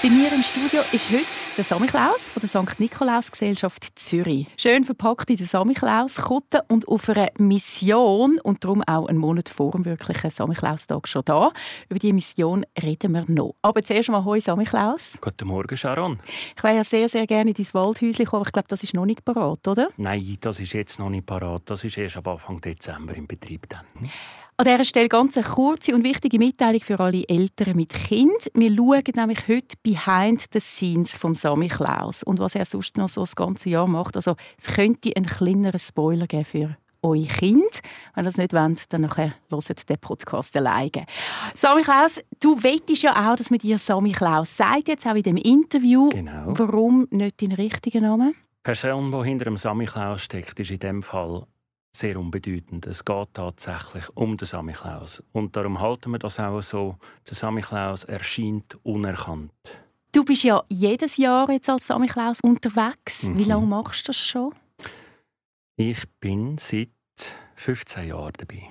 Bei mir im Studio ist heute der Samichlaus von der St. Nikolaus Gesellschaft Zürich. Schön verpackt in der Samichlaus Kutte und auf einer Mission und darum auch einen Monat vor dem wirklichen Samichlaustag schon da. Über diese Mission reden wir noch. Aber zuerst mal Hoi Samichlaus. Guten Morgen, Sharon. Ich wäre ja sehr, sehr gerne in dein Waldhäuschen kommen, aber ich glaube, das ist noch nicht parat, oder? Nein, das ist jetzt noch nicht parat. Das ist erst ab Anfang Dezember im Betrieb dann. An dieser Stelle ganz eine kurze und wichtige Mitteilung für alle Eltern mit Kind. Wir schauen nämlich heute behind the scenes vom Sammy Klaus und was er sonst noch so das ganze Jahr macht. Also es könnte einen kleineren Spoiler geben für euer Kind. Wenn ihr das nicht wollt, dann nachher hört den Podcast alleine. Sammy Klaus, du wettest ja auch, dass man dir Sammy Klaus sagt, jetzt auch in dem Interview. Genau. Warum nicht deinen richtigen Namen? Die Person, die hinter dem Sammy Klaus steckt, ist in dem Fall sehr unbedeutend. Es geht tatsächlich um den Sammy Klaus. Und darum halten wir das auch so. Der Sammy Klaus erscheint unerkannt. Du bist ja jedes Jahr jetzt als Sammy Klaus unterwegs. Wie Mhm. lange machst du das schon? Ich bin seit 15 Jahren dabei.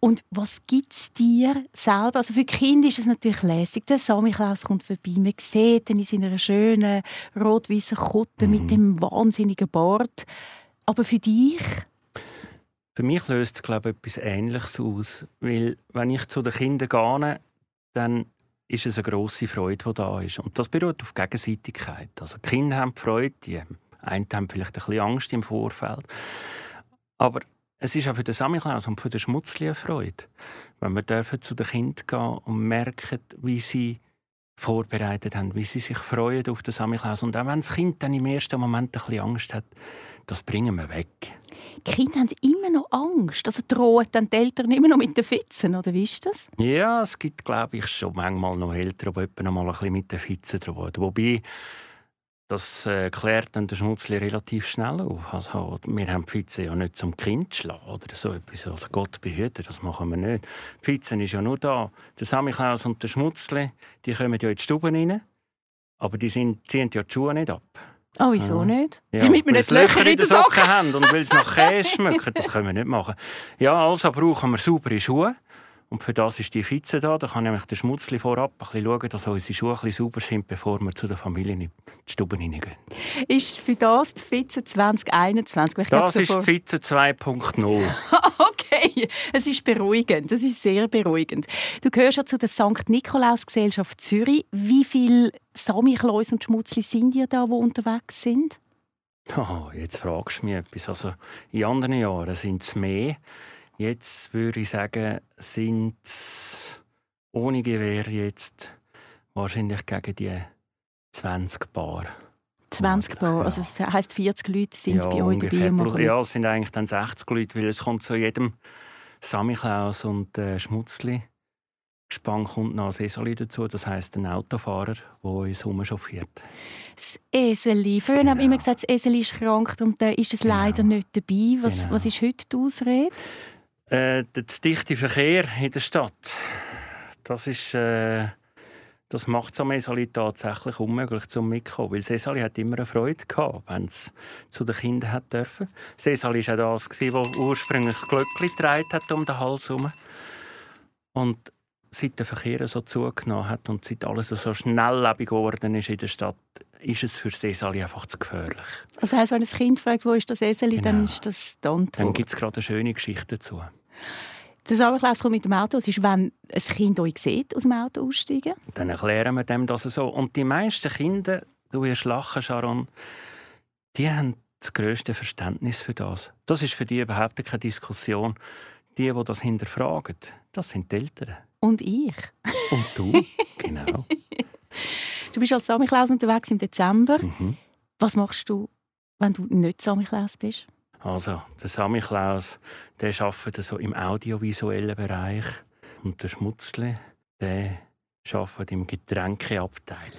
Und was gibt es dir selber? Also für Kinder ist es natürlich lässig. Der Sammy Klaus kommt vorbei. Man sieht ihn in seiner schönen rot-weißen Kutte Mhm. mit dem wahnsinnigen Bart. Aber für dich? Für mich löst es, glaube ich, etwas Ähnliches aus. Weil, wenn ich zu den Kindern gehe, dann ist es eine grosse Freude, die da ist. Und das beruht auf Gegenseitigkeit. Also die Kinder haben Freude, die einen haben vielleicht ein bisschen Angst im Vorfeld. Aber es ist auch für den Samichlaus und für den Schmutzli eine Freude. Wenn wir dürfen zu den Kindern gehen und merken, wie sie vorbereitet haben, wie sie sich freuen auf den Samichlaus. Und auch wenn das Kind dann im ersten Moment ein bisschen Angst hat, das bringen wir weg. Die Kinder haben immer noch Angst. Also drohen dann die Eltern immer noch mit den Fitzen, oder wie ist das? Ja, es gibt, glaube ich, schon manchmal noch Eltern, die noch mal ein bisschen mit den Fitzen drohen. Wobei, das äh, klärt dann der Schmutzli relativ schnell auf. Also, wir haben die Fitzen ja nicht zum Kind zu schlagen oder so etwas. Also Gott behüte, das machen wir nicht. Die Fitzen ist ja nur da. Der Samichlaus und der Schmutzli, die kommen ja in die Stube rein, aber die sind, ziehen ja die Schuhe nicht ab. Oh, wieso Ah. nicht? Ja, Damit wir nicht Löcher in den Socken haben und weil sie nach Käse schmecken. Das können wir nicht machen. Ja, also brauchen wir saubere Schuhe. Und für das ist die Fitze da. Da kann nämlich der Schmutzli vorab ein bisschen schauen, dass unsere Schuhe ein bisschen sauber sind, bevor wir zu der Familie in die Stube hineingehen. Ist für das die Fitze 2021? Ich glaube, Das so ist die Fitze 2.0. Okay, es ist beruhigend. Das ist sehr beruhigend. Du gehörst ja zu der St. Nikolaus Gesellschaft Zürich. Wie viele Samichlaus und Schmutzli sind ihr da, die unterwegs sind? Oh, jetzt fragst du mich etwas. Also, in anderen Jahren sind es mehr. Jetzt würde ich sagen, sind es ohne Gewehr jetzt wahrscheinlich gegen die 20 Paar. 20 Paar. Ja. Also das heisst, 40 Leute sind bei euch dabei machen Ja, es sind eigentlich dann 60 Leute, weil es kommt zu jedem Samichlaus und äh, Schmutzli. Gespann kommt noch ein Eseli dazu, das heisst ein Autofahrer, der uns rumchauffiert. das Eseli. Früher haben wir Genau. immer gesagt, das Eseli ist krank und da ist es Genau. leider nicht dabei. Was, Genau. was ist heute die Ausrede? Äh, der dichte Verkehr in der Stadt, das ist... Äh, das macht es am Eseli tatsächlich unmöglich zum mitkommen, weil das Eseli hat immer eine Freude gehabt, wenn es zu den Kindern hat dürfen. Das Eseli war auch das, das ursprünglich Glöckli getragen hat um den Hals herum. Und seit der Verkehr so zugenommen hat und seit alles so schnelllebig geworden ist in der Stadt, ist es für das Eseli einfach zu gefährlich. Heisst, wenn ein Kind fragt, wo ist das Eseli, dann Genau. ist das Antwort. Dann gibt es gerade eine schöne Geschichte dazu. Der Samichlaus kommt mit dem Auto. Es ist, wenn ein Kind euch sieht, aus dem Auto aussteigen. Dann erklären wir dem das so. Und die meisten Kinder, du wirst lachen, Sharon, die haben das grösste Verständnis für das. Das ist für die überhaupt keine Diskussion. Die, die das hinterfragen, das sind die Eltern. Und ich. Und du, genau. Du bist als Samichlaus unterwegs im Dezember. Mhm. Was machst du, wenn du nicht Samichlaus bist? Also, der Samichlaus, der arbeitet so im audiovisuellen Bereich. Und der Schmutzli, der arbeitet im Getränkeabteil.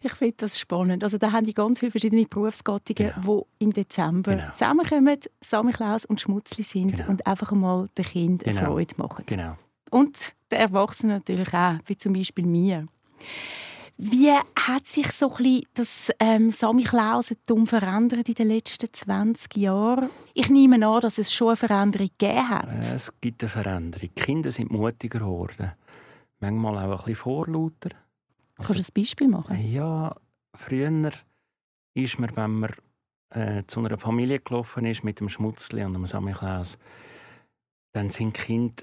Ich finde das spannend. Also da haben die ganz viele verschiedene Berufsgattungen, Genau. die im Dezember Genau. zusammenkommen, Samichlaus und Schmutzli sind Genau. und einfach einmal den Kind eine Genau. Freude machen. Genau. Und den Erwachsenen natürlich auch, wie zum Beispiel mir. Wie hat sich so ein das ähm, Samichlausentum verändert in den letzten 20 Jahren? Ich nehme an, dass es schon eine Veränderung gegeben hat. Es gibt eine Veränderung. Die Kinder sind mutiger geworden. Manchmal auch ein bisschen vorlauter. Also, Kannst du ein Beispiel machen? Ja, früher ist man, wenn man äh, zu einer Familie gelaufen ist mit dem Schmutzli und dem Samichlaus, dann sind die Kinder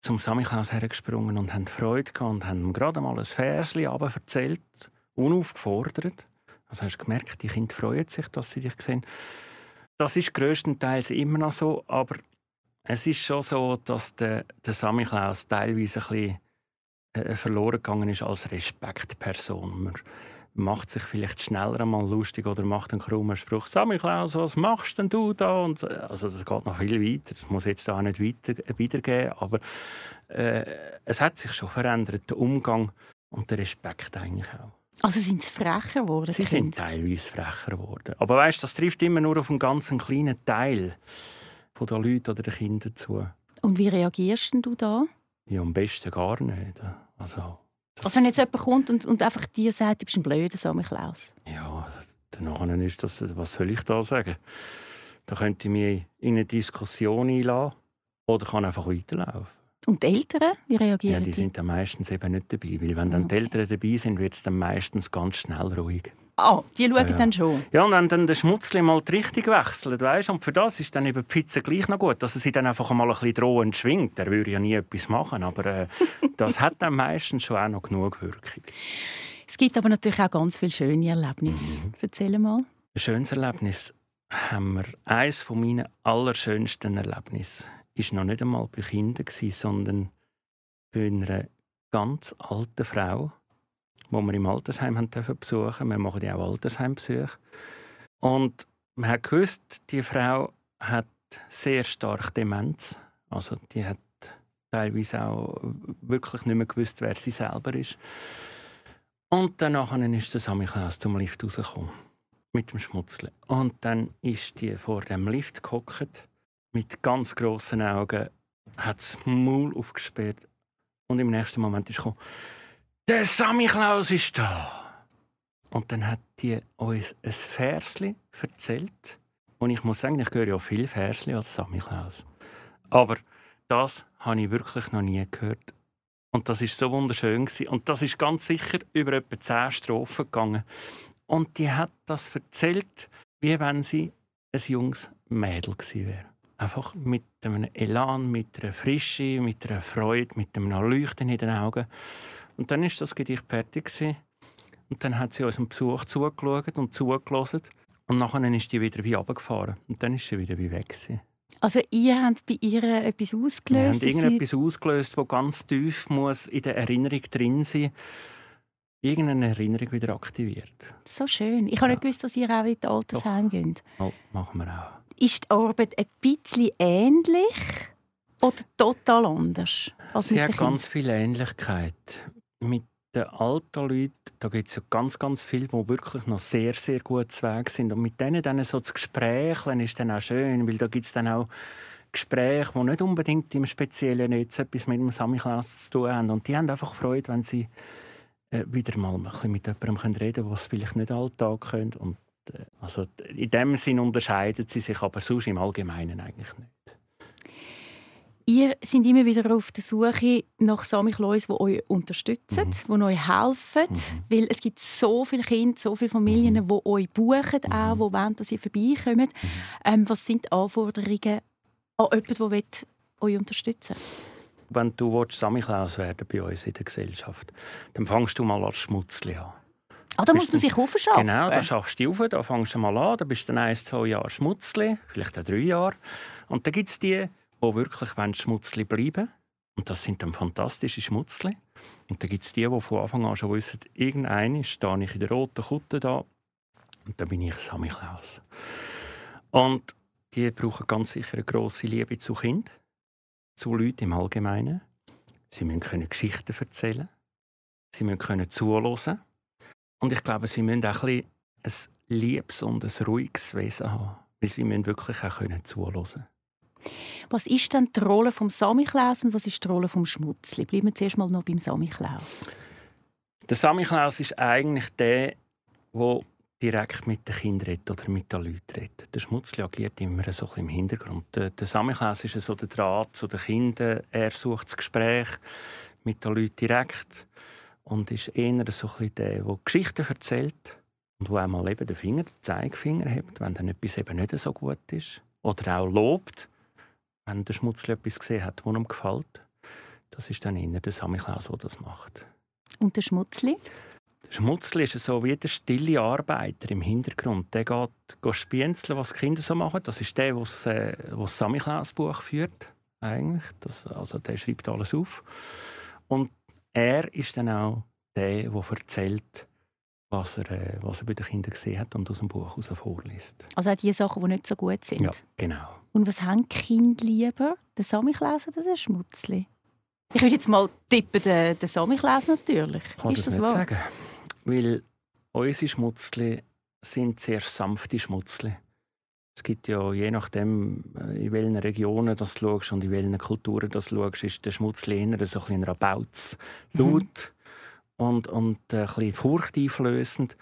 zum Samichlaus hergesprungen und haben Freude gehabt und haben ihm gerade mal ein Versli erzählt, unaufgefordert. Also hast du gemerkt, die Kinder freuen sich, dass sie dich sehen. Das ist größtenteils immer noch so, aber es ist schon so, dass der, der Samichlaus teilweise ein bisschen äh, verloren gegangen ist als Respektperson. Man, macht sich vielleicht schneller einmal lustig oder macht einen krummen Spruch. Sammy Klaus, was machst denn du da? Und, äh, also das geht noch viel weiter. Das muss jetzt auch nicht weiter, äh, wiedergeben. Aber äh, es hat sich schon verändert, der Umgang und der Respekt eigentlich auch. Also sind sie frecher geworden? Sie sind teilweise frecher geworden. Aber weißt, das trifft immer nur auf einen ganz kleinen Teil von den Leuten oder den Kindern zu. Und wie reagierst du da? Ja, am besten gar nicht. Also also wenn jetzt jemand kommt und, und einfach dir sagt, du bist ein blöder Samichlaus. Ja, dann ist das, was soll ich da sagen? Da könnte ich mich in eine Diskussion einladen oder kann einfach weiterlaufen. Und die Eltern, wie reagieren ja, die? sind dann meistens eben nicht dabei, weil wenn dann okay. die Eltern dabei sind, wird es dann meistens ganz schnell ruhig. Ah, die schauen ja. dann schon? Ja, und wenn dann der Schmutzli mal die Richtung wechselt, weißt, und für das ist dann eben die Pizza gleich noch gut, dass er sie dann einfach mal ein bisschen drohend schwingt. Er würde ja nie etwas machen, aber äh, das hat dann meistens schon auch noch genug Wirkung. Es gibt aber natürlich auch ganz viele schöne Erlebnisse. Mhm. Erzähl mal. Ein schönes Erlebnis haben wir. Eines meiner allerschönsten Erlebnisse war noch nicht einmal bei Kindern, sondern bei einer ganz alten Frau, wo wir im Altersheim haben besuchen. Wir machen ja auch Altersheimbesuche. Und man hat gewusst, die Frau hat sehr stark Demenz. Also die hat teilweise auch wirklich nicht mehr gewusst, wer sie selber ist. Und danach ist der Samichlaus zum Lift rausgekommen. Mit dem Schmutzle. Und dann ist die vor dem Lift gehockt, mit ganz grossen Augen, hat das Maul aufgesperrt. Und im nächsten Moment ist gekommen, der Sammy Klaus ist da. Und dann hat die uns ein Versli erzählt. Und ich muss sagen, ich höre ja viel Versli als Sammy Klaus. Aber das habe ich wirklich noch nie gehört. Und das ist so wunderschön. Und das ist ganz sicher über etwa zehn Strophen gegangen. Und die hat das erzählt, wie wenn sie ein junges Mädel gewesen wäre. Einfach mit einem Elan, mit einer Frische, mit einer Freude, mit einem Leuchten in den Augen. Und dann ist das Gedicht fertig gewesen. und dann hat sie unserem Besuch zugeschaut und zugelassen und nachher ist die wieder wie runtergefahren und dann ist sie wieder wie weg gewesen. Also ihr habt bei ihr etwas ausgelöst? Wir haben irgendetwas ausgelöst, das ganz tief muss in der Erinnerung drin sein irgendeine Erinnerung wieder aktiviert. So schön. Ich habe ja. nicht gewusst, dass ihr auch in das Altersheim geht. Oh, machen wir auch. Ist die Arbeit ein bisschen ähnlich oder total anders? Als Sie hat ganz viel Ähnlichkeit mit den alten Leuten, da gibt es ja ganz, ganz viele, die wirklich noch sehr, sehr gut Weg sind. Und mit denen dann so das Gespräch ist dann auch schön, weil da gibt es dann auch Gespräche, die nicht unbedingt im Speziellen jetzt etwas mit dem Samichlaus zu tun haben. Und die haben einfach Freude, wenn sie äh, wieder mal ein bisschen mit jemandem reden können, was vielleicht nicht alltag können. Und, äh, also in dem Sinn unterscheiden sie sich, aber sonst im Allgemeinen eigentlich nicht. Ihr seid immer wieder auf der Suche nach Samichlaus, die euch unterstützen, mhm. die euch helfen. Mhm. Weil es gibt so viele Kinder, so viele Familien, mhm. die euch buchen, mhm. auch, die wollen, dass ihr vorbeikommt. Mhm. Ähm, was sind die Anforderungen an jemanden, der euch unterstützen will? Wenn du Samichlaus werden bei uns in der Gesellschaft, dann fängst du mal als Schmutzli an. Ah, da muss man sich aufschaffen. Genau, da schaffst du auf, da fängst du mal an, da bist du dann ein, zwei Jahre Schmutzli, vielleicht auch drei Jahre. Und dann gibt es die, die wirklich Schmutzli bleiben Und das sind dann fantastische Schmutzli. Und dann gibt es die, die von Anfang an schon wissen, irgendein stehe ich in der roten Kutte da und dann bin ich Sammy Klaus. Und die brauchen ganz sicher eine grosse Liebe zu Kindern, zu Leuten im Allgemeinen. Sie müssen können Geschichten erzählen Sie müssen können zuhören. Und ich glaube, sie müssen auch ein, ein liebes und ein ruhiges Wesen haben. Weil sie müssen wirklich auch können zuhören was ist denn die Rolle vom Samichlaus und was ist die Rolle vom Schmutzli? Bleiben wir zuerst mal noch beim Samichlaus. Der Samichlaus ist eigentlich der, der direkt mit den Kindern oder mit den Leuten redet. Der Schmutzli agiert immer so im Hintergrund. Der, der Samichlaus ist so der Draht zu den Kindern. Er sucht das Gespräch mit den Leuten direkt und ist eher so ein der, der Geschichten erzählt und wo einmal eben den Finger, den Zeigefinger hat, wenn dann etwas eben nicht so gut ist. Oder auch lobt, wenn der Schmutzli etwas gesehen hat, das ihm gefällt. Das ist dann eher der Samichlaus, der das macht. Und der Schmutzli? Der Schmutzli ist so wie der stille Arbeiter im Hintergrund. Der geht, geht spienzeln, was die Kinder so machen. Das ist der, der das, äh, das Samichlaus-Buch führt. Eigentlich. Das, also der schreibt alles auf. Und er ist dann auch der, der erzählt, was er, äh, was er bei den Kindern gesehen hat und aus dem Buch heraus vorliest. Also auch die Sachen, die nicht so gut sind? Ja, genau. Und was haben Kinder lieber? Den Samichlaus oder den Schmutzli? Ich würde jetzt mal tippen, den, den Samichlaus natürlich. Ich kann ist das, das nicht wahr? sagen. Weil unsere Schmutzli sind sehr sanfte Schmutzli. Es gibt ja, je nachdem, äh, in welchen Regionen das du schaust und in welchen Kulturen das du schaust, ist der Schmutzli eher so ein bisschen Rabauz, laut und, und äh, ein bisschen furchteinflößend.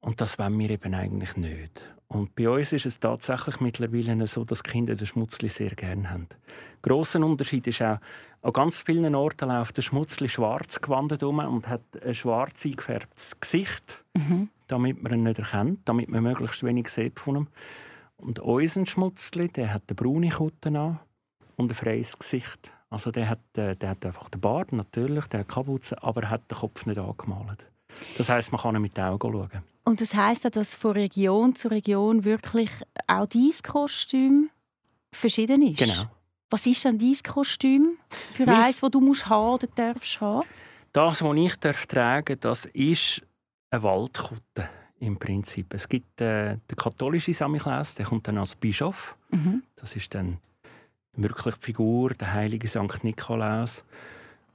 Und das wollen wir eben eigentlich nicht. Und bei uns ist es tatsächlich mittlerweile so, dass Kinder den Schmutzli sehr gerne haben. Grosser Unterschied ist auch, an ganz vielen Orten läuft der Schmutzli schwarz gewandet um und hat ein schwarz eingefärbtes Gesicht, Mhm. damit man ihn nicht erkennt, damit man möglichst wenig sieht von ihm. Und unser Schmutzli, der hat eine braune Kutte an und ein freies Gesicht. Also der hat, äh, der hat einfach den Bart, natürlich, der hat Kapuze, aber er hat den Kopf nicht angemalt. Das heißt, man kann ihn mit den Augen schauen. Und das heisst auch, dass von Region zu Region wirklich auch dein Kostüm verschieden ist? Genau. Was ist denn dein Kostüm für Mein- eins, das du musst haben oder darfst haben? Das, was ich darf tragen das ist eine Waldkutte im Prinzip. Es gibt äh, den katholischen Samichlaus, der kommt dann als Bischof. Mhm. Das ist dann wirklich die Figur, der heilige Sankt Nikolaus.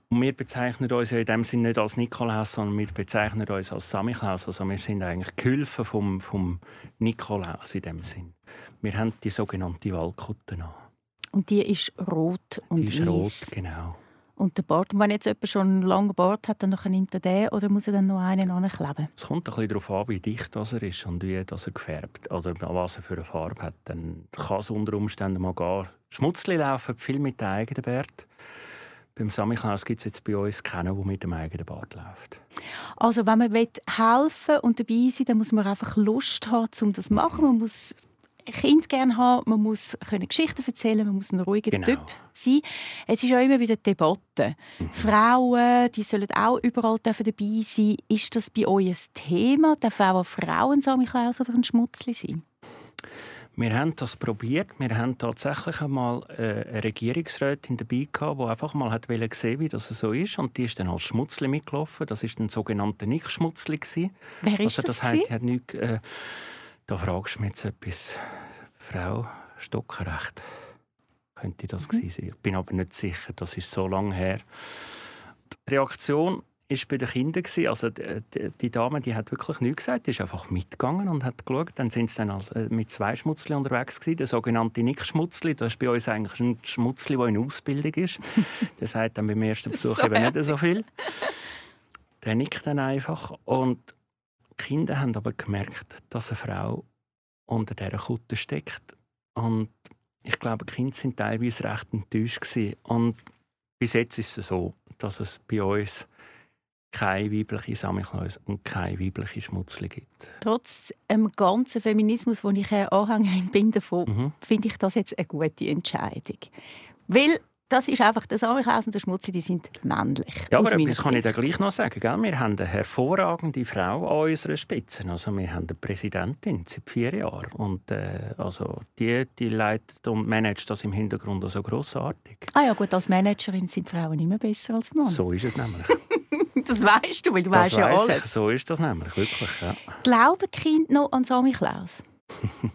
Und wir bezeichnen uns ja in dem Sinne nicht als Nikolaus, sondern wir bezeichnen uns als Samichlaus. Also wir sind eigentlich Gehilfen vom, vom Nikolaus in dem Sinn. Wir haben die sogenannte Waldkutte an. Und die ist rot und Die ist rot, weiss. genau. Und der Bart. Und wenn jetzt jemand schon einen langen Bart hat, dann nimmt er den oder muss er dann noch einen ankleben? Es kommt ein bisschen darauf an, wie dicht das er ist und wie das er gefärbt oder was er für eine Farbe hat. Dann kann es unter Umständen mal gehen. Schmutzli laufen viel mit dem eigenen Bart. Beim Samichlaus gibt es jetzt bei uns keinen, der mit dem eigenen Bart läuft. Also wenn man will helfen und dabei sein dann muss man einfach Lust haben, um das zu machen. Man muss Kind gerne haben, man muss können Geschichten erzählen, man muss ein ruhiger Genau. Typ sein. Es ist auch immer wieder Debatte. Frauen, die sollen auch überall dürfen dabei sein. Ist das bei euch ein Thema? Darf auch eine Frau ein Samichlaus oder ein Schmutzli sein? Wir haben das probiert. Wir haben tatsächlich einmal äh, eine Regierungsrätin dabei gehabt, die einfach mal hat sehen, wie das so ist. Und die ist dann als Schmutzli mitgelaufen. Das ist ein sogenannter Nicht-Schmutzli. Wer ist Also das? das heißt, hat nichts, äh, da fragst du mich jetzt etwas. Frau Stockerrecht könnte das Mhm. gewesen sein. Ich bin aber nicht sicher, das ist so lange her. Die Reaktion war bei den Kindern. gewesen. Also die, die, Dame die hat wirklich nichts gesagt, die ist einfach mitgegangen und hat geschaut. Dann sind sie dann als, äh, mit zwei Schmutzli unterwegs gewesen. Der sogenannte Nick-Schmutzli, das ist bei uns eigentlich ein Schmutzli, der in Ausbildung ist. der sagt dann beim ersten ist Besuch so eben nicht so viel. Der nickt dann einfach und die Kinder haben aber gemerkt, dass eine Frau unter dieser Kutte steckt. Und ich glaube, die Kinder sind teilweise recht enttäuscht. Gewesen. Und bis jetzt ist es so, dass es bei uns keine weibliche Samichlaus und keine weibliche Schmutzli gibt. Trotz dem ganzen Feminismus, wo ich Anhängerin bin davon, Mhm. finde ich das jetzt eine gute Entscheidung. Weil das ist einfach, der Samichlaus und der Schmutzi, die sind männlich. Ja, aber etwas kann ich da gleich noch sagen. Gell? Wir haben eine hervorragende Frau an unserer Spitze. Also wir haben eine Präsidentin seit vier Jahren. Und äh, also die, die leitet und managt das im Hintergrund also grossartig. Ah ja gut, als Managerin sind Frauen immer besser als Mann. So ist es nämlich. Das weißt du, weil du Das weißt ja alles. Ich. So ist das nämlich, wirklich. Ja. Glauben die Kinder noch an Samichlaus?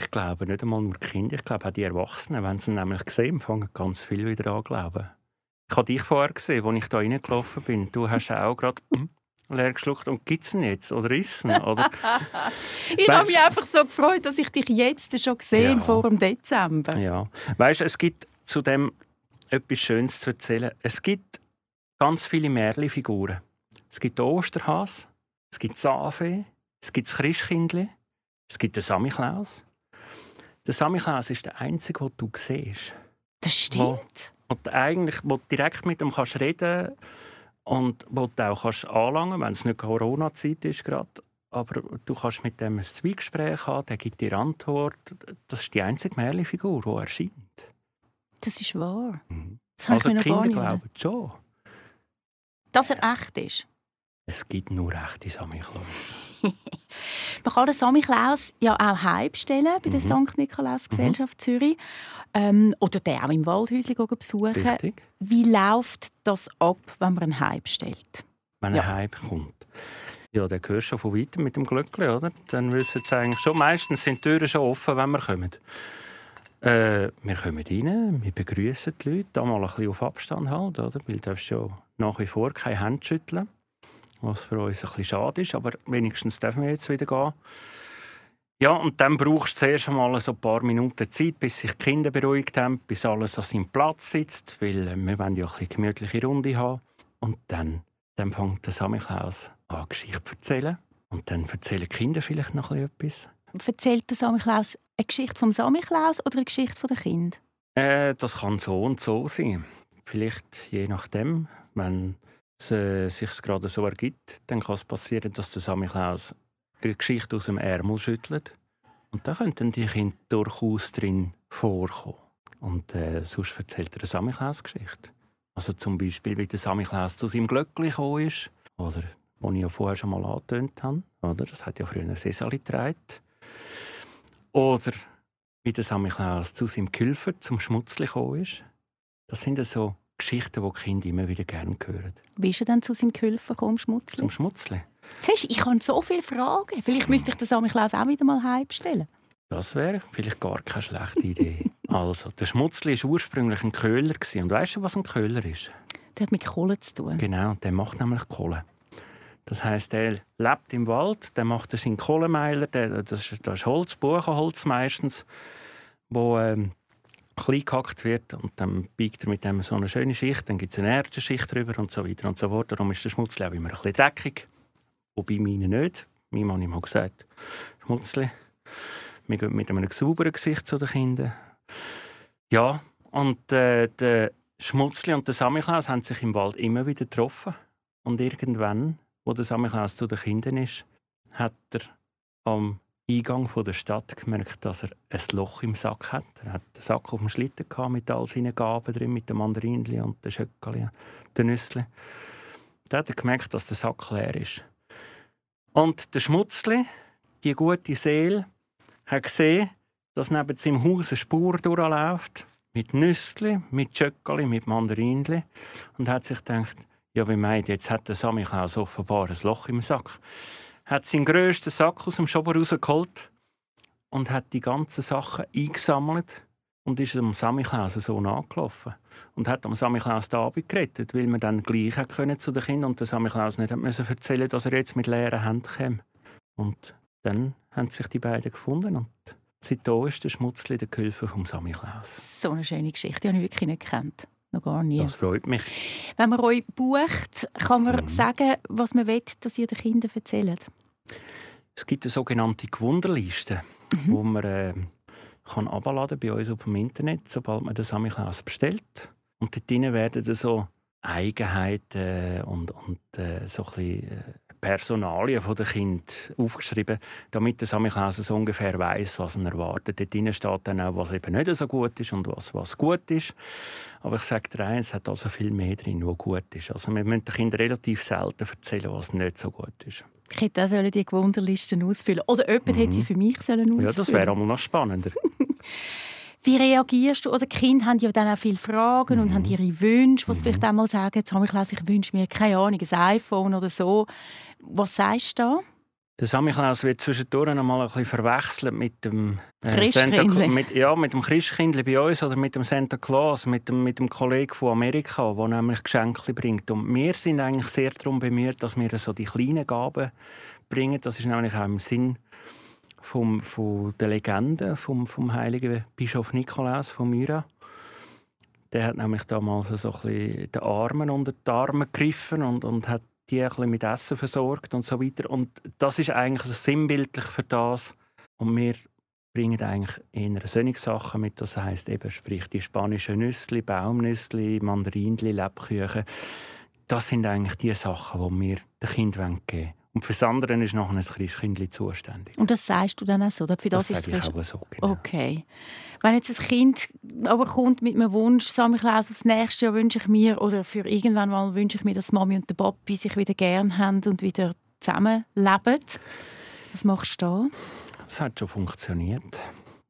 Ich glaube nicht einmal nur Kinder, ich glaube auch die Erwachsenen, wenn sie ihn nämlich sehen, fangen ganz viel wieder an glauben. Ich habe dich vorher gesehen, als ich da reingelaufen bin. Du hast auch gerade leer geschluckt. Und gibt es ihn jetzt? Oder ist es ihn? Oder? Ich habe mich einfach so gefreut, dass ich dich jetzt schon gesehen Ja. vor dem Dezember. Ja. Weißt du, es gibt zu dem etwas Schönes zu erzählen. Es gibt ganz viele Märchenfiguren. es gibt Osterhas, es gibt das Ave, es gibt das Christkindli, es gibt den Samichlaus. Der Samichlaus ist der einzige, den du siehst. Das stimmt. Wo, wo eigentlich wo du direkt mit ihm kannst reden und wo du auch kannst anlangen, wenn es nicht Corona-Zeit ist gerade. Aber du kannst mit dem ein Zweigespräch haben, der gibt dir Antwort. Das ist die einzige Märchenfigur, die erscheint. Das ist wahr. Mhm. Das Also ich die Kinder glauben schon. Dass er echt ist. Es gibt nur echte Samichlaus. Man kann den Samichlaus ja auch heimstellen bei der Mhm. St. Nikolaus Gesellschaft Zürich. Ähm, oder den auch im gehen besuchen. Richtig? Wie läuft das ab, wenn man ihn heimstellt? Wenn Ja. er heimkommt. Ja, dann hörst schon von weitem mit dem Glöckchen, oder? Dann wissen sie eigentlich schon, meistens sind die Türen schon offen, wenn wir kommen. Äh, wir kommen rein, wir begrüßen die Leute, da mal ein bisschen auf Abstand halt, oder? Weil du darfst ja nach wie vor keine Hände schütteln, was für uns ein bisschen schade ist, aber wenigstens dürfen wir jetzt wieder gehen. Ja, und dann brauchst du zuerst einmal so ein paar Minuten Zeit, bis sich die Kinder beruhigt haben, bis alles an seinem Platz sitzt, weil äh, wir wollen ja ein bisschen gemütliche Runde haben. Und dann, dann fängt der Samichlaus an, Geschichte zu erzählen. Und dann erzählen die Kinder vielleicht noch etwas. Erzählt der Samichlaus eine Geschichte vom Samichlaus oder eine Geschichte der Kind? Äh, das kann so und so sein. Vielleicht je nachdem, wenn es äh, sich gerade so ergibt, dann kann es passieren, dass der Samichlaus eine Geschichte aus dem Ärmel schüttelt. Und da könnten die Kinder durchaus drin vorkommen. Und äh, sonst erzählt er eine Samichlaus-Geschichte. Also zum Beispiel, wie der Samichlaus zu seinem Glöckli gekommen ist. Oder, was ich ja vorher schon mal angetönt habe. Oder? Das hat ja früher Sesali getragen. Oder wie der Samichlaus zu seinem Gehilfen, zum Schmutzli gekommen ist. Das sind so Geschichten, die die Kinder immer wieder gerne hören. Wie ist er dann zu seinem Gehilfen gekommen, Schmutzli? Zum Schmutzli. Siehst, du, ich habe so viele Fragen. Vielleicht müsste ich den Samichlaus auch wieder mal heimstellen. Das wäre vielleicht gar keine schlechte Idee. also, der Schmutzli war ursprünglich ein Köhler. Und weißt du, was ein Köhler ist? Der hat mit Kohle zu tun. Genau, der macht nämlich Kohle. Das heißt, er lebt im Wald, der macht seinen Kohlemeiler, der, das, ist, das ist Holz, Buchenholz meistens, wo ähm, klein gehackt wird und dann biegt er mit dem so eine schöne Schicht, dann gibt es eine Erdenschicht drüber und so weiter und so fort. Darum ist der Schmutzli auch immer ein bisschen dreckig, wobei meine nicht. Mein Mann hat gesagt, Schmutzli, wir gehen mit einem sauberen Gesicht zu den Kindern. Ja, und äh, der Schmutzli und der Samichlaus haben sich im Wald immer wieder getroffen. Und irgendwann, wo der Samichlaus zu den Kindern ist, hat er am Eingang der Stadt gemerkt, dass er ein Loch im Sack hat. Er hat den Sack auf dem Schlitten gehabt, mit all seinen Gaben drin, mit dem Mandarinli und den Schöckeli, den Nüssli. Da hat er gemerkt, dass der Sack leer ist. Und der Schmutzli, die gute Seele, hat gesehen, dass neben seinem Haus eine Spur durchläuft. Mit Nüssli, mit Schöckeli, mit Mandarinli. Und hat sich gedacht, ja, wie meint, jetzt hat der Samichlaus offenbar ein Loch im Sack. Hat seinen grössten Sack aus dem Schober rausgeholt und hat die ganzen Sachen eingesammelt und ist am Samichlaus so nachgelaufen. Und hat am Samichlaus den Abend gerettet, weil man dann gleich können zu den Kindern und der Samichlaus nicht hat müssen erzählen dass er jetzt mit leeren Händen käme. Und dann haben sich die beiden gefunden und seitdem ist der Schmutzli der Gehilfe vom Samichlaus. So eine schöne Geschichte, die habe ich wirklich nicht gekannt. Noch gar nie. Das freut mich. Wenn man euch bucht, kann man Mhm. sagen, was man will, dass ihr den Kindern erzählt. Es gibt eine sogenannte Gewunderliste, Mhm. wo man äh, kann abladen bei uns auf dem Internet, sobald man den Samichlaus bestellt. Und dort drin werden dann so Eigenheiten und, und äh, so ein bisschen äh, Personalien von den Kindern aufgeschrieben, damit der Samichlaus so ungefähr weiß, was ihn erwartet. Dort drin steht dann auch, was eben nicht so gut ist und was, was gut ist. Aber ich sage dir eins, es hat also viel mehr drin, was gut ist. Also wir müssen den Kindern relativ selten erzählen, was nicht so gut ist. Ich hätte auch sollen die Gewunderlisten ausfüllen Oder jemand Mhm. hätte sie für mich sollen ausfüllen Ja, das wäre auch noch spannender. Wie reagierst du? Oder die Kinder haben ja dann auch viele Fragen und Mhm. haben ihre Wünsche, was Mhm. vielleicht einmal sagen, jetzt habe ich ich wünsche mir, keine Ahnung, ein iPhone oder so. Was sagst du da? Der Samichlaus wird zwischendurch noch mal ein bisschen verwechselt mit dem äh. Santa, mit, ja, mit dem Christkindli bei uns oder mit dem Santa Claus, mit dem, mit dem Kollegen von Amerika, der nämlich Geschenke bringt. Und wir sind eigentlich sehr darum bemüht, dass wir so die kleinen Gaben bringen. Das ist nämlich auch im Sinn vom, von der Legende vom, vom heiligen Bischof Nikolaus von Myra. Der hat nämlich damals so ein bisschen den Armen unter die Arme gegriffen und, und hat die ein bisschen mit Essen versorgt und so weiter. Und das ist eigentlich sinnbildlich für das. Und wir bringen eigentlich eher solche Sachen mit. Das heisst eben, sprich die spanischen Nüssli, Baumnüssli, Mandarinli, Lebkuchen. Das sind eigentlich die Sachen, die wir den Kindern geben wollen. Und für das andere ist nachher ein Christkindli zuständig. Und das sagst du dann auch so? Für das, das sage ich auch so, genau. Okay. Wenn jetzt ein Kind aber kommt mit einem Wunsch, Samichlaus, aufs nächste Jahr wünsche ich mir, oder für irgendwann mal wünsche ich mir, dass Mami und der Papi sich wieder gern haben und wieder zusammenleben. Was machst du da? Das hat schon funktioniert.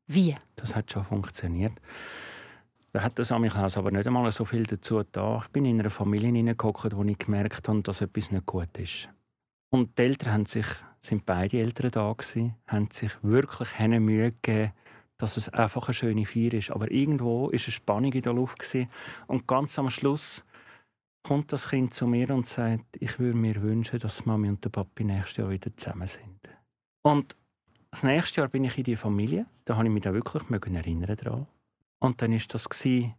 Wie? Das hat schon funktioniert. Da hat der Samichlaus aber nicht einmal so viel dazu da. Ich bin in einer Familie hineingekommen, wo ich gemerkt habe, dass etwas nicht gut ist. Und die Eltern haben sich, sind beide Eltern da gewesen, haben sich wirklich Mühe gegeben, dass es einfach eine schöne Feier ist. Aber irgendwo ist eine Spannung in der Luft gewesen. und ganz am Schluss kommt das Kind zu mir und sagt, ich würde mir wünschen, dass Mami und der Papi nächstes Jahr wieder zusammen sind. Und das nächste Jahr bin ich in die Familie. Da habe ich mich da wirklich erinnern daran. Und dann ist das gewesen,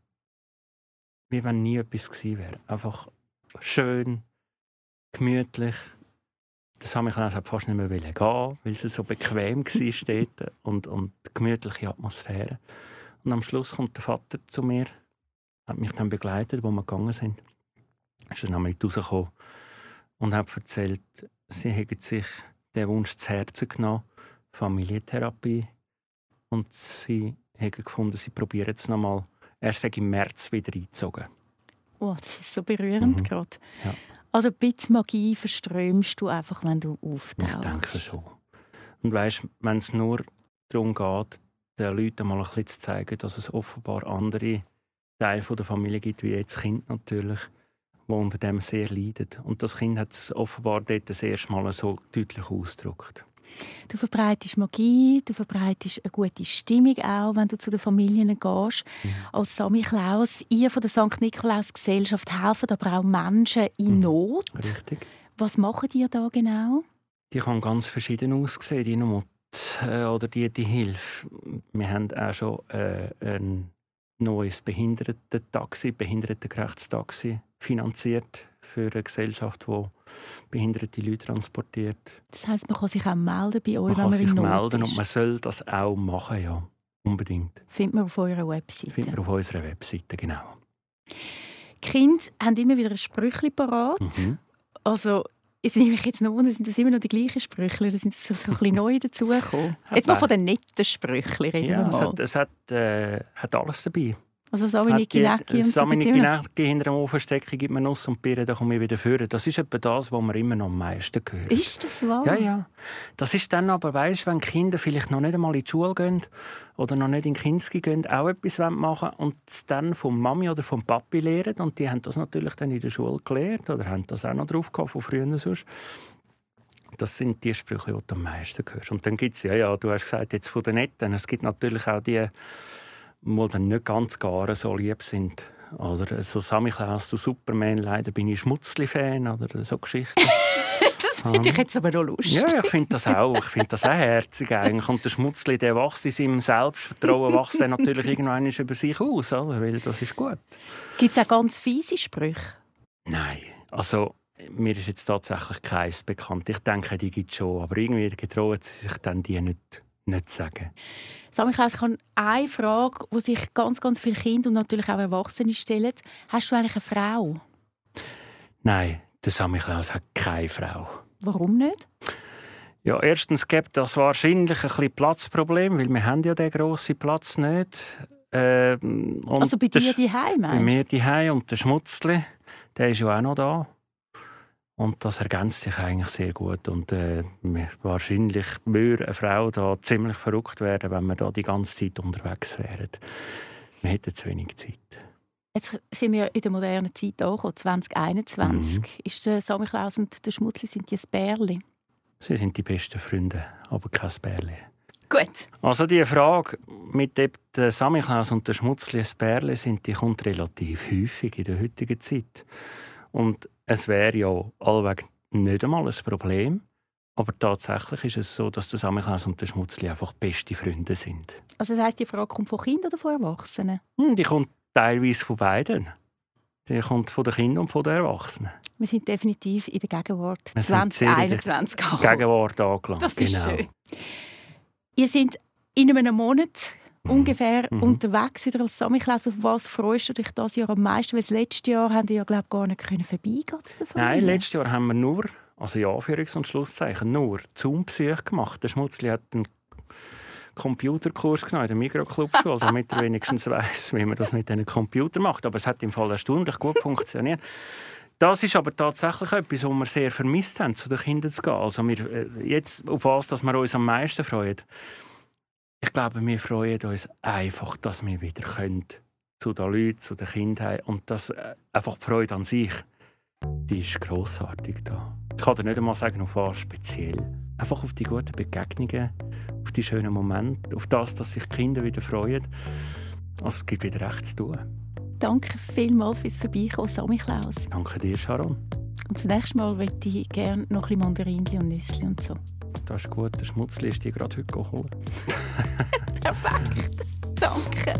wie wenn nie etwas gewesen wäre. Einfach schön, gemütlich, der Samichlaus hat fast nicht mehr gehen, weil es so bequem war dort und, und gemütliche Atmosphäre. Und am Schluss kommt der Vater zu mir, hat mich dann begleitet, wo wir gegangen sind. Ist dann nämlich rausgekommen und hat erzählt, sie hätten sich den Wunsch zu Herzen genommen, Familientherapie. Und sie haben gefunden, sie probieren es nochmal. Er sei im März wieder eingezogen. Oh, das ist so berührend mhm. gerade. Ja. Also ein bisschen Magie verströmst du einfach, wenn du auftauchst. Ich denke schon. Und weißt, wenn es nur darum geht, den Leuten mal ein bisschen zu zeigen, dass es offenbar andere Teile der Familie gibt, wie jetzt Kind natürlich, die unter dem sehr leiden. Und das Kind hat es offenbar dort das erste Mal so deutlich ausgedrückt. Du verbreitest Magie, du verbreitest eine gute Stimmung auch, wenn du zu den Familien gehst. Mhm. Als Sami Klaus, ihr von der St. Nikolaus Gesellschaft helfen aber auch Menschen in mhm. Not. Richtig. Was machen die da genau? Die kann ganz verschieden aussehen, die Not äh, oder die, die Hilfe. Wir haben auch schon äh, ein neues Behindertentaxi, behindertengerechtes Taxi finanziert für eine Gesellschaft, die behinderte Leute transportiert. Das heißt, man kann sich auch melden bei euch, man wenn man sich in Not melden ist. und man soll das auch machen, ja. Unbedingt. Findet man auf eurer Webseite. Findet man auf unserer Webseite, genau. Die Kinder haben immer wieder ein Sprüchli parat. Mhm. Also, es nehme ich jetzt noch wundern, sind das immer noch die gleichen Sprüche oder sind das so ein bisschen neu dazugekommen? Jetzt mal von den netten Sprüchen reden ja, wir mal. Es hat, es hat, äh, hat alles dabei. Also Saminiki Necki und Saminiki Necki hinter dem Ofen stecken, gibt mir Nuss und Birne, dann komme ich wieder führen. Das ist etwa das, was man immer noch am meisten hört. Ist das wahr? Ja, ja. Das ist dann aber, weißt, wenn Kinder vielleicht noch nicht einmal in die Schule gehen oder noch nicht in die Kinski gehen, auch etwas machen und dann vom Mami oder vom Papi lernen und die haben das natürlich dann in der Schule gelernt oder haben das auch noch drauf gehabt, von früher sonst. Das sind die Sprüche, die du am meisten hörst. Und dann gibt es, ja, ja, du hast gesagt, jetzt von den Netten, es gibt natürlich auch die die dann nicht ganz gar so lieb sind. Oder so Samichlaus, der Superman, leider bin ich Schmutzli-Fan oder so Geschichten. das finde ich jetzt aber noch lustig. Ja, ich finde das auch. Ich finde das auch herzig eigentlich. Und der Schmutzli, der wächst in seinem Selbstvertrauen, wächst dann natürlich irgendwann über sich aus, oder? weil das ist gut. Gibt es auch ganz fiese Sprüche? Nein, also mir ist jetzt tatsächlich keins bekannt. Ich denke, die gibt es schon, aber irgendwie getraut sie sich dann die nicht, nicht sagen. Samichlaus, ich habe eine Frage, die sich ganz, ganz viele Kinder und natürlich auch Erwachsene stellen. Hast du eigentlich eine Frau? Nein, der Samichlaus hat keine Frau. Warum nicht? Ja, erstens gibt das wahrscheinlich ein bisschen Platzproblem, weil wir haben ja den grossen Platz nicht. Ähm, also bei dir die Heim? Bei mir die Heim und der Schmutzli, der ist ja auch noch da. Und das ergänzt sich eigentlich sehr gut. Und äh, wahrscheinlich würde eine Frau da ziemlich verrückt werden, wenn wir da die ganze Zeit unterwegs wären. Wir hätten zu wenig Zeit. Jetzt sind wir in der modernen Zeit angekommen, 2021. Mhm. Ist der Samichlaus und der Schmutzli sind die Bärli? Sie sind die besten Freunde, aber kein Bärli. Gut. Also die Frage mit dem Samichlaus und der Schmutzli Bärli sind, die kommt relativ häufig in der heutigen Zeit. Und es wäre ja allweg nicht einmal ein Problem. Aber tatsächlich ist es so, dass der Samichlaus und der Schmutzli einfach beste Freunde sind. Also das heisst, die Frage kommt von Kindern oder von Erwachsenen? Hm, die kommt teilweise von beiden. Die kommt von den Kindern und von den Erwachsenen. Wir sind definitiv in der Gegenwart Wir sind sehr in der 2021 angekommen. Gegenwart angelangt. Das ist genau. schön. Ihr seid in einem Monat. Ungefähr Mhm. unterwegs wieder als Samichlaus. Auf was freust du dich dieses Jahr am meisten? Weil das letzte Jahr haben die ja glaub, gar nicht können vorbeigehen Familie. Nein, letztes Jahr haben wir nur, also in Anführungs- und Schlusszeichen, nur Zoom-Besuche gemacht. Der Schmutzli hat einen Computerkurs genommen in der Mikroclub-Schule, damit er wenigstens weiß, wie man das mit einem Computer macht. Aber es hat im Fall erstaunlich gut funktioniert. Das ist aber tatsächlich etwas, was wir sehr vermisst haben, zu den Kindern zu gehen. Also wir, äh, jetzt, auf was dass wir uns am meisten freuen. Ich glaube, wir freuen uns einfach, dass wir wieder können zu den Leuten, zu den Kindern. Und das, äh, einfach die Freude an sich, die ist grossartig da. Ich kann dir nicht einmal sagen, auf was speziell. Einfach auf die guten Begegnungen, auf die schönen Momente, auf das, dass sich die Kinder wieder freuen. Also es gibt wieder recht zu tun. Danke vielmals fürs Vorbeikommen, Samichlaus. Danke dir, Sharon. Und das nächste Mal möchte ich gerne noch ein bisschen Mandarinchen und Nüsse und so. Das ist gut. Der Schmutzli ist die gerade heute geholt. Perfekt. Danke.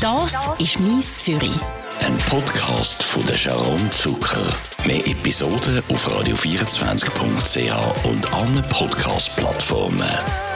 Das ist «Mies Zürich». Ein Podcast von der Sharon Zucker. Mehr Episoden auf radio24.ch und allen Podcast-Plattformen.